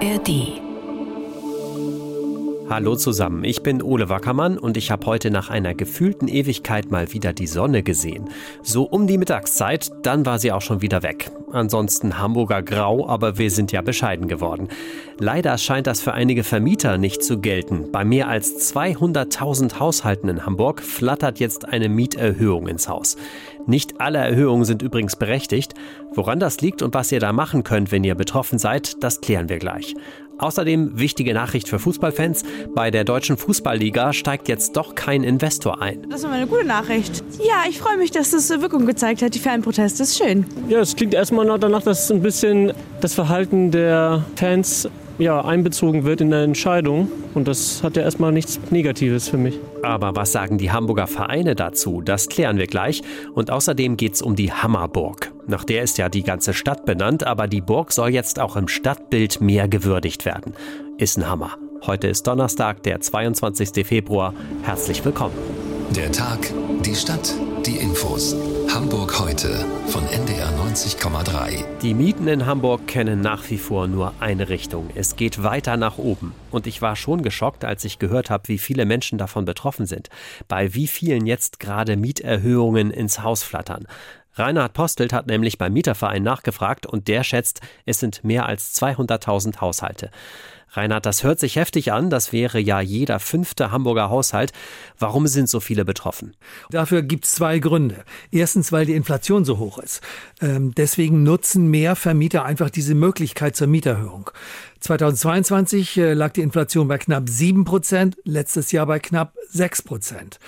ARD. Hallo zusammen, ich bin Ole Wackermann und ich habe heute nach einer gefühlten Ewigkeit mal wieder die Sonne gesehen. So um die Mittagszeit, dann war sie auch schon wieder weg. Ansonsten Hamburger Grau, aber wir sind ja bescheiden geworden. Leider scheint das für einige Vermieter nicht zu gelten. Bei mehr als 200.000 Haushalten in Hamburg flattert jetzt eine Mieterhöhung ins Haus. Nicht alle Erhöhungen sind übrigens berechtigt. Woran das liegt und was ihr da machen könnt, wenn ihr betroffen seid, das klären wir gleich. Außerdem wichtige Nachricht für Fußballfans. Bei der deutschen Fußballliga steigt jetzt doch kein Investor ein. Das ist immer eine gute Nachricht. Ja, ich freue mich, dass das Wirkung gezeigt hat. Die Fanproteste ist schön. Ja, es klingt erstmal noch danach, dass ein bisschen das Verhalten der Fans ja, einbezogen wird in der Entscheidung. Und das hat ja erstmal nichts Negatives für mich. Aber was sagen die Hamburger Vereine dazu? Das klären wir gleich. Und außerdem geht es um die Hammerburg. Nach der ist ja die ganze Stadt benannt, aber die Burg soll jetzt auch im Stadtbild mehr gewürdigt werden. Ist ein Hammer. Heute ist Donnerstag, der 22. Februar. Herzlich willkommen. Der Tag, die Stadt, die Infos. Hamburg heute von NDR 90,3. Die Mieten in Hamburg kennen nach wie vor nur eine Richtung. Es geht weiter nach oben. Und ich war schon geschockt, als ich gehört habe, wie viele Menschen davon betroffen sind. Bei wie vielen jetzt gerade Mieterhöhungen ins Haus flattern. Reinhard Postelt hat nämlich beim Mieterverein nachgefragt und der schätzt, es sind mehr als 200.000 Haushalte. Reinhard, das hört sich heftig an. Das wäre ja jeder fünfte Hamburger Haushalt. Warum sind so viele betroffen? Dafür gibt es zwei Gründe. Erstens, weil die Inflation so hoch ist. Ähm, deswegen nutzen mehr Vermieter einfach diese Möglichkeit zur Mieterhöhung. 2022 äh, lag die Inflation bei knapp 7 Prozent, letztes Jahr bei knapp 6 Prozent.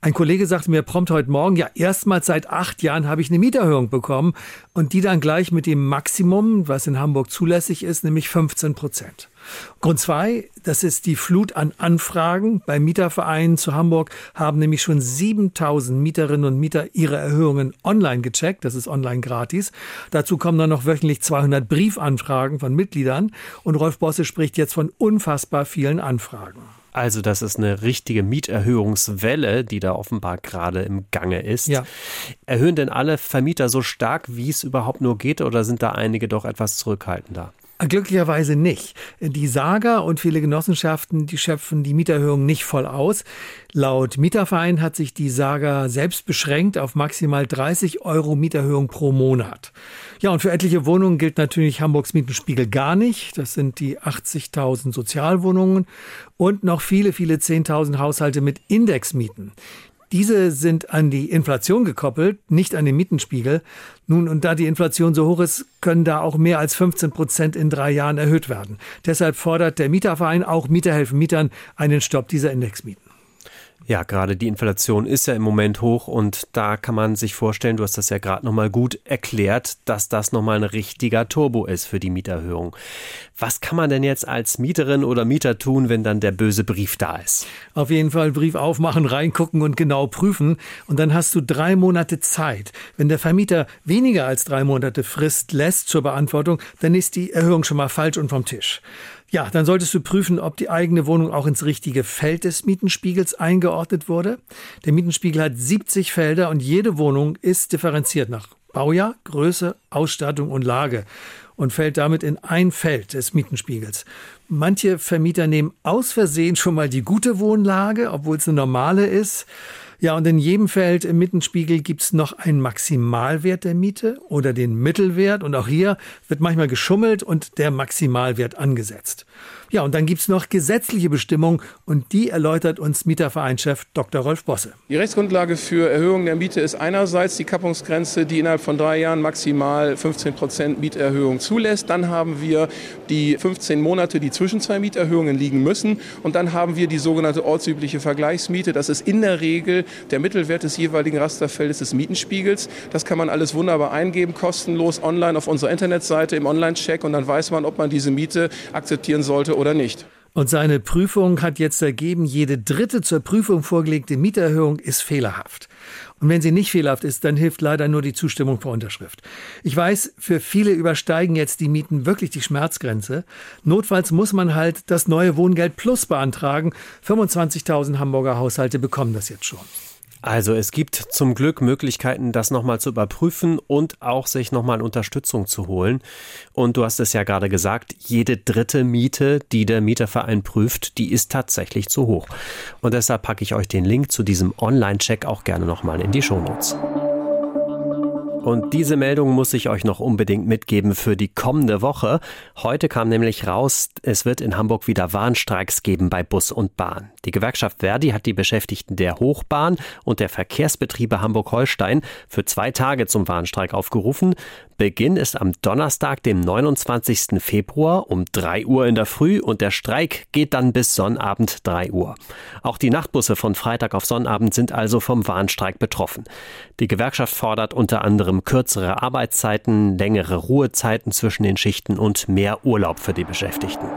Ein Kollege sagte mir prompt heute Morgen, ja, erstmals seit acht Jahren habe ich eine Mieterhöhung bekommen und die dann gleich mit dem Maximum, was in Hamburg zulässig ist, nämlich 15 Prozent. Grund zwei, das ist die Flut an Anfragen. Bei Mietervereinen zu Hamburg haben nämlich schon 7000 Mieterinnen und Mieter ihre Erhöhungen online gecheckt. Das ist online gratis. Dazu kommen dann noch wöchentlich 200 Briefanfragen von Mitgliedern. Und Rolf Bosse spricht jetzt von unfassbar vielen Anfragen. Also das ist eine richtige Mieterhöhungswelle, die da offenbar gerade im Gange ist. Ja. Erhöhen denn alle Vermieter so stark, wie es überhaupt nur geht, oder sind da einige doch etwas zurückhaltender? Glücklicherweise nicht. Die Saga und viele Genossenschaften, die schöpfen die Mieterhöhung nicht voll aus. Laut Mieterverein hat sich die Saga selbst beschränkt auf maximal 30 Euro Mieterhöhung pro Monat. Ja, und für etliche Wohnungen gilt natürlich Hamburgs Mietenspiegel gar nicht. Das sind die 80.000 Sozialwohnungen und noch viele, viele 10.000 Haushalte mit Indexmieten. Diese sind an die Inflation gekoppelt, nicht an den Mietenspiegel. Nun, und da die Inflation so hoch ist, können da auch mehr als 15 Prozent in drei Jahren erhöht werden. Deshalb fordert der Mieterverein auch Mieter helfen Mietern einen Stopp dieser Indexmieten. Ja, gerade die Inflation ist ja im Moment hoch und da kann man sich vorstellen, du hast das ja gerade nochmal gut erklärt, dass das nochmal ein richtiger Turbo ist für die Mieterhöhung. Was kann man denn jetzt als Mieterin oder Mieter tun, wenn dann der böse Brief da ist? Auf jeden Fall Brief aufmachen, reingucken und genau prüfen. Und dann hast du drei Monate Zeit. Wenn der Vermieter weniger als drei Monate Frist lässt zur Beantwortung, dann ist die Erhöhung schon mal falsch und vom Tisch. Ja, dann solltest du prüfen, ob die eigene Wohnung auch ins richtige Feld des Mietenspiegels eingeordnet wurde. Der Mietenspiegel hat 70 Felder und jede Wohnung ist differenziert nach Baujahr, Größe, Ausstattung und Lage und fällt damit in ein Feld des Mietenspiegels. Manche Vermieter nehmen aus Versehen schon mal die gute Wohnlage, obwohl es eine normale ist. Ja, und in jedem Feld im Mittenspiegel gibt es noch einen Maximalwert der Miete oder den Mittelwert. Und auch hier wird manchmal geschummelt und der Maximalwert angesetzt. Ja, und dann gibt es noch gesetzliche Bestimmungen und die erläutert uns Mietervereinschef Dr. Rolf Bosse. Die Rechtsgrundlage für Erhöhung der Miete ist einerseits die Kappungsgrenze, die innerhalb von drei Jahren maximal 15 Prozent Mieterhöhung zulässt. Dann haben wir die 15 Monate, die zwischen zwei Mieterhöhungen liegen müssen. Und dann haben wir die sogenannte ortsübliche Vergleichsmiete. Das ist in der Regel der Mittelwert des jeweiligen Rasterfeldes des Mietenspiegels. Das kann man alles wunderbar eingeben, kostenlos online auf unserer Internetseite im Online-Check. Und dann weiß man, ob man diese Miete akzeptieren sollte oder nicht. Und seine Prüfung hat jetzt ergeben, jede dritte zur Prüfung vorgelegte Mieterhöhung ist fehlerhaft. Und wenn sie nicht fehlerhaft ist, dann hilft leider nur die Zustimmung per Unterschrift. Ich weiß, für viele übersteigen jetzt die Mieten wirklich die Schmerzgrenze. Notfalls muss man halt das neue Wohngeld Plus beantragen. 25.000 Hamburger Haushalte bekommen das jetzt schon. Also es gibt zum Glück Möglichkeiten, das nochmal zu überprüfen und auch sich nochmal Unterstützung zu holen. Und du hast es ja gerade gesagt, jede dritte Miete, die der Mieterverein prüft, die ist tatsächlich zu hoch. Und deshalb packe ich euch den Link zu diesem Online-Check auch gerne nochmal in die Shownotes. Und diese Meldung muss ich euch noch unbedingt mitgeben für die kommende Woche. Heute kam nämlich raus, es wird in Hamburg wieder Warnstreiks geben bei Bus und Bahn. Die Gewerkschaft Verdi hat die Beschäftigten der Hochbahn und der Verkehrsbetriebe Hamburg-Holstein für zwei Tage zum Warnstreik aufgerufen. Beginn ist am Donnerstag, dem 29. Februar um 3 Uhr in der Früh und der Streik geht dann bis Sonnabend 3 Uhr. Auch die Nachtbusse von Freitag auf Sonnabend sind also vom Warnstreik betroffen. Die Gewerkschaft fordert unter anderem kürzere Arbeitszeiten, längere Ruhezeiten zwischen den Schichten und mehr Urlaub für die Beschäftigten.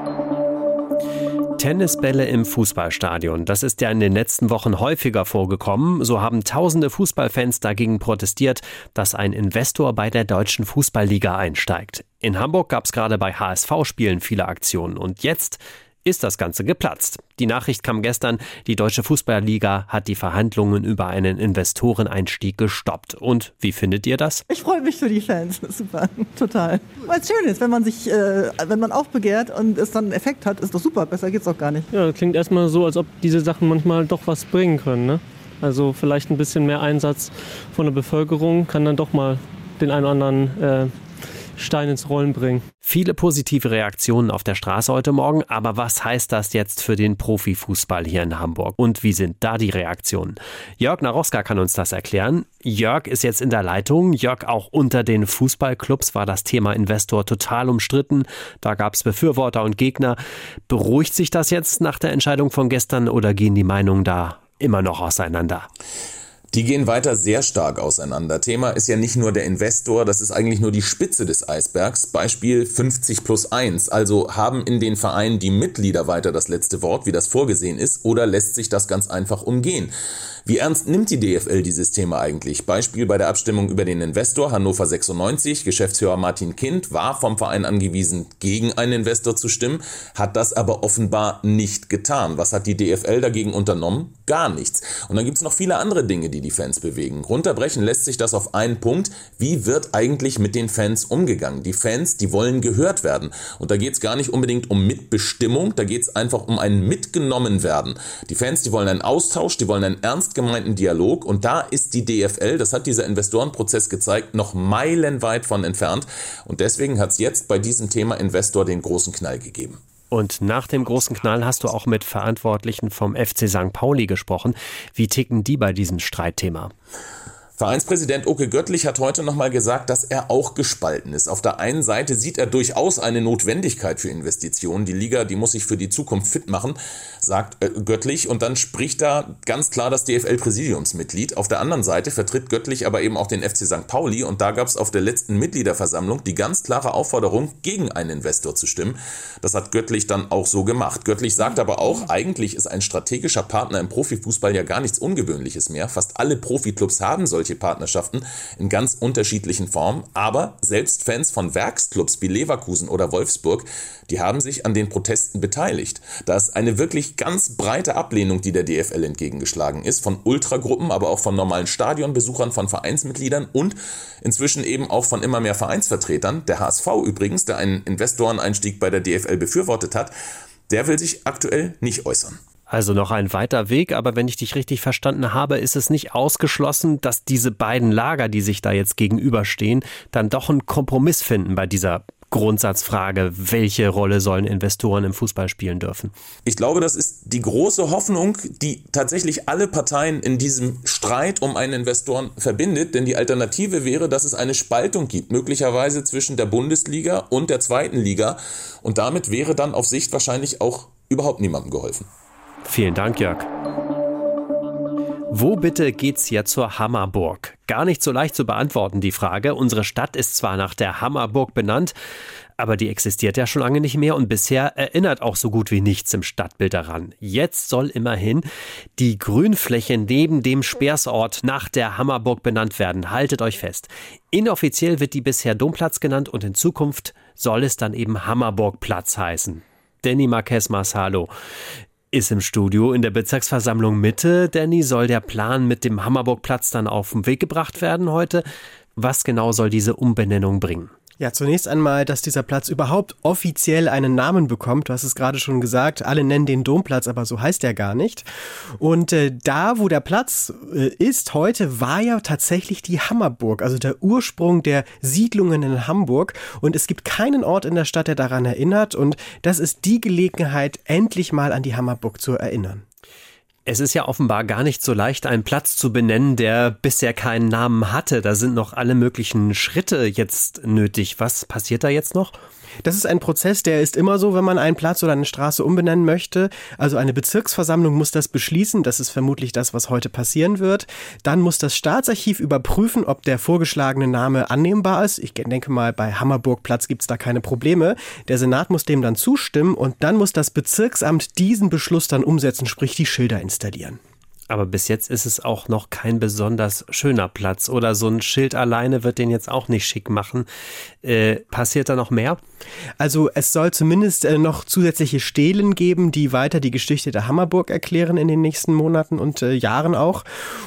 Tennisbälle im Fußballstadion. Das ist ja in den letzten Wochen häufiger vorgekommen. So haben tausende Fußballfans dagegen protestiert, dass ein Investor bei der deutschen Fußballliga einsteigt. In Hamburg gab es gerade bei HSV-Spielen viele Aktionen. Und jetzt ist das Ganze geplatzt. Die Nachricht kam gestern, die Deutsche Fußballliga hat die Verhandlungen über einen Investoreneinstieg gestoppt. Und wie findet ihr das? Ich freue mich für die Fans. Super, total. Weil es schön ist, wenn man sich, äh, wenn man aufbegehrt und es dann einen Effekt hat, ist doch super. Besser geht's auch gar nicht. Ja, das klingt erstmal so, als ob diese Sachen manchmal doch was bringen können. Ne? Also vielleicht ein bisschen mehr Einsatz von der Bevölkerung kann dann doch mal den einen oder anderen äh, Stein ins Rollen bringen. Viele positive Reaktionen auf der Straße heute Morgen, aber was heißt das jetzt für den Profifußball hier in Hamburg? Und wie sind da die Reaktionen? Jörg Naroska kann uns das erklären. Jörg ist jetzt in der Leitung. Jörg, auch unter den Fußballclubs war das Thema Investor total umstritten. Da gab es Befürworter und Gegner. Beruhigt sich das jetzt nach der Entscheidung von gestern oder gehen die Meinungen da immer noch auseinander? Die gehen weiter sehr stark auseinander. Thema ist ja nicht nur der Investor, das ist eigentlich nur die Spitze des Eisbergs. Beispiel 50 plus 1. Also haben in den Vereinen die Mitglieder weiter das letzte Wort, wie das vorgesehen ist, oder lässt sich das ganz einfach umgehen? Wie ernst nimmt die DFL dieses Thema eigentlich? Beispiel bei der Abstimmung über den Investor Hannover 96. Geschäftsführer Martin Kind war vom Verein angewiesen, gegen einen Investor zu stimmen, hat das aber offenbar nicht getan. Was hat die DFL dagegen unternommen? Gar nichts. Und dann gibt's noch viele andere Dinge, die die Fans bewegen. Runterbrechen lässt sich das auf einen Punkt. Wie wird eigentlich mit den Fans umgegangen? Die Fans, die wollen gehört werden. Und da geht's gar nicht unbedingt um Mitbestimmung, da geht's einfach um ein mitgenommen werden. Die Fans, die wollen einen Austausch, die wollen einen ernst ernst gemeinten Dialog. Und da ist die DFL, das hat dieser Investorenprozess gezeigt, noch meilenweit von entfernt. Und deswegen hat es jetzt bei diesem Thema Investor den großen Knall gegeben. Und nach dem großen Knall hast du auch mit Verantwortlichen vom FC St. Pauli gesprochen. Wie ticken die bei diesem Streitthema? Vereinspräsident Oke Göttlich hat heute nochmal gesagt, dass er auch gespalten ist. Auf der einen Seite sieht er durchaus eine Notwendigkeit für Investitionen. Die Liga, die muss sich für die Zukunft fit machen, sagt äh, Göttlich. Und dann spricht da ganz klar das DFL-Präsidiumsmitglied. Auf der anderen Seite vertritt Göttlich aber eben auch den FC St. Pauli. Und da gab es auf der letzten Mitgliederversammlung die ganz klare Aufforderung, gegen einen Investor zu stimmen. Das hat Göttlich dann auch so gemacht. Göttlich sagt aber auch, eigentlich ist ein strategischer Partner im Profifußball ja gar nichts Ungewöhnliches mehr. Fast alle Profiklubs haben solche solche Partnerschaften in ganz unterschiedlichen Formen. Aber selbst Fans von Werksclubs wie Leverkusen oder Wolfsburg, die haben sich an den Protesten beteiligt. Da ist eine wirklich ganz breite Ablehnung, die der DFL entgegengeschlagen ist, von Ultragruppen, aber auch von normalen Stadionbesuchern, von Vereinsmitgliedern und inzwischen eben auch von immer mehr Vereinsvertretern. Der HSV übrigens, der einen Investoreneinstieg bei der DFL befürwortet hat, der will sich aktuell nicht äußern. Also noch ein weiter Weg, aber wenn ich dich richtig verstanden habe, ist es nicht ausgeschlossen, dass diese beiden Lager, die sich da jetzt gegenüberstehen, dann doch einen Kompromiss finden bei dieser Grundsatzfrage, welche Rolle sollen Investoren im Fußball spielen dürfen? Ich glaube, das ist die große Hoffnung, die tatsächlich alle Parteien in diesem Streit um einen Investoren verbindet. Denn die Alternative wäre, dass es eine Spaltung gibt, möglicherweise zwischen der Bundesliga und der zweiten Liga. Und damit wäre dann auf Sicht wahrscheinlich auch überhaupt niemandem geholfen. Vielen Dank, Jörg. Wo bitte geht's jetzt zur Hammerburg? Gar nicht so leicht zu beantworten, die Frage. Unsere Stadt ist zwar nach der Hammerburg benannt, aber die existiert ja schon lange nicht mehr und bisher erinnert auch so gut wie nichts im Stadtbild daran. Jetzt soll immerhin die Grünfläche neben dem Speersort nach der Hammerburg benannt werden. Haltet euch fest. Inoffiziell wird die bisher Domplatz genannt und in Zukunft soll es dann eben Hammerburgplatz heißen. Danny Marquez Masalo. Ist im Studio in der Bezirksversammlung Mitte. Danny, soll der Plan mit dem Hammerburgplatz dann auf den Weg gebracht werden heute? Was genau soll diese Umbenennung bringen? Ja, zunächst einmal, dass dieser Platz überhaupt offiziell einen Namen bekommt. Du hast es gerade schon gesagt, alle nennen den Domplatz, aber so heißt er gar nicht. Und äh, da, wo der Platz äh, ist heute, war ja tatsächlich die Hammerburg, also der Ursprung der Siedlungen in Hamburg. Und es gibt keinen Ort in der Stadt, der daran erinnert. Und das ist die Gelegenheit, endlich mal an die Hammerburg zu erinnern. Es ist ja offenbar gar nicht so leicht, einen Platz zu benennen, der bisher keinen Namen hatte. Da sind noch alle möglichen Schritte jetzt nötig. Was passiert da jetzt noch? Das ist ein Prozess, der ist immer so, wenn man einen Platz oder eine Straße umbenennen möchte. Also eine Bezirksversammlung muss das beschließen. Das ist vermutlich das, was heute passieren wird. Dann muss das Staatsarchiv überprüfen, ob der vorgeschlagene Name annehmbar ist. Ich denke mal, bei Hammerburgplatz gibt es da keine Probleme. Der Senat muss dem dann zustimmen und dann muss das Bezirksamt diesen Beschluss dann umsetzen, sprich die Schilder installieren. Aber bis jetzt ist es auch noch kein besonders schöner Platz. Oder so ein Schild alleine wird den jetzt auch nicht schick machen. Äh, passiert da noch mehr? Also es soll zumindest äh, noch zusätzliche Stelen geben, die weiter die Geschichte der Hammerburg erklären in den nächsten Monaten und äh, Jahren auch.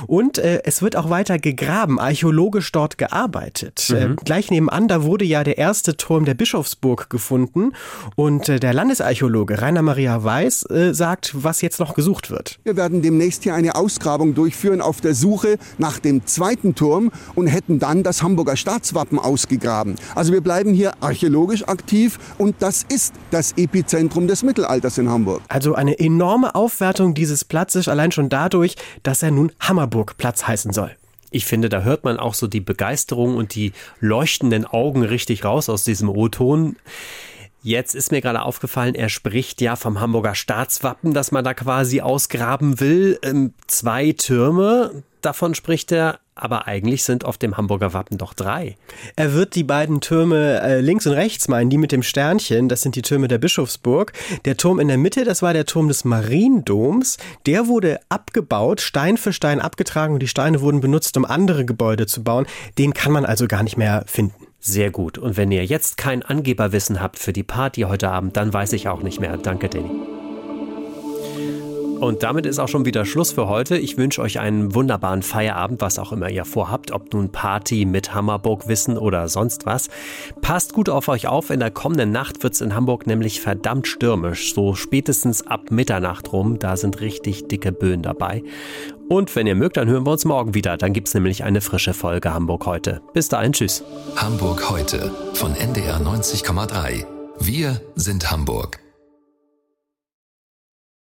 Und äh, es wird auch weiter gegraben, archäologisch dort gearbeitet. Mhm. Äh, gleich nebenan, da wurde ja der erste Turm der Bischofsburg gefunden. Und äh, der Landesarchäologe Rainer Maria Weiß sagt, was jetzt noch gesucht wird. Wir werden demnächst hier eine Ausgrabung durchführen auf der Suche nach dem zweiten Turm und hätten dann das Hamburger Staatswappen ausgegraben. Also wir bleiben hier archäologisch aktiv und das ist das Epizentrum des Mittelalters in Hamburg. Also eine enorme Aufwertung dieses Platzes allein schon dadurch, dass er nun Hammerburgplatz heißen soll. Ich finde, da hört man auch so die Begeisterung und die leuchtenden Augen richtig raus aus diesem O-Ton. Jetzt ist mir gerade aufgefallen, er spricht ja vom Hamburger Staatswappen, das man da quasi ausgraben will. Ähm, zwei Türme, davon spricht er, aber eigentlich sind auf dem Hamburger Wappen doch drei. Er wird die beiden Türme äh, links und rechts meinen, die mit dem Sternchen, das sind die Türme der Bischofsburg. Der Turm in der Mitte, das war der Turm des Mariendoms. Der wurde abgebaut, Stein für Stein abgetragen und die Steine wurden benutzt, um andere Gebäude zu bauen. Den kann man also gar nicht mehr finden. Sehr gut. Und wenn ihr jetzt kein Angeberwissen habt für die Party heute Abend, dann weiß ich auch nicht mehr. Danke, Danny. Und damit ist auch schon wieder Schluss für heute. Ich wünsche euch einen wunderbaren Feierabend, was auch immer ihr vorhabt, ob nun Party mit Hammerburg Wissen oder sonst was. Passt gut auf euch auf. In der kommenden Nacht wird es in Hamburg nämlich verdammt stürmisch. So spätestens ab Mitternacht rum. Da sind richtig dicke Böen dabei. Und wenn ihr mögt, dann hören wir uns morgen wieder. Dann gibt es nämlich eine frische Folge Hamburg heute. Bis dahin, tschüss. Hamburg heute von NDR 90,3. Wir sind Hamburg.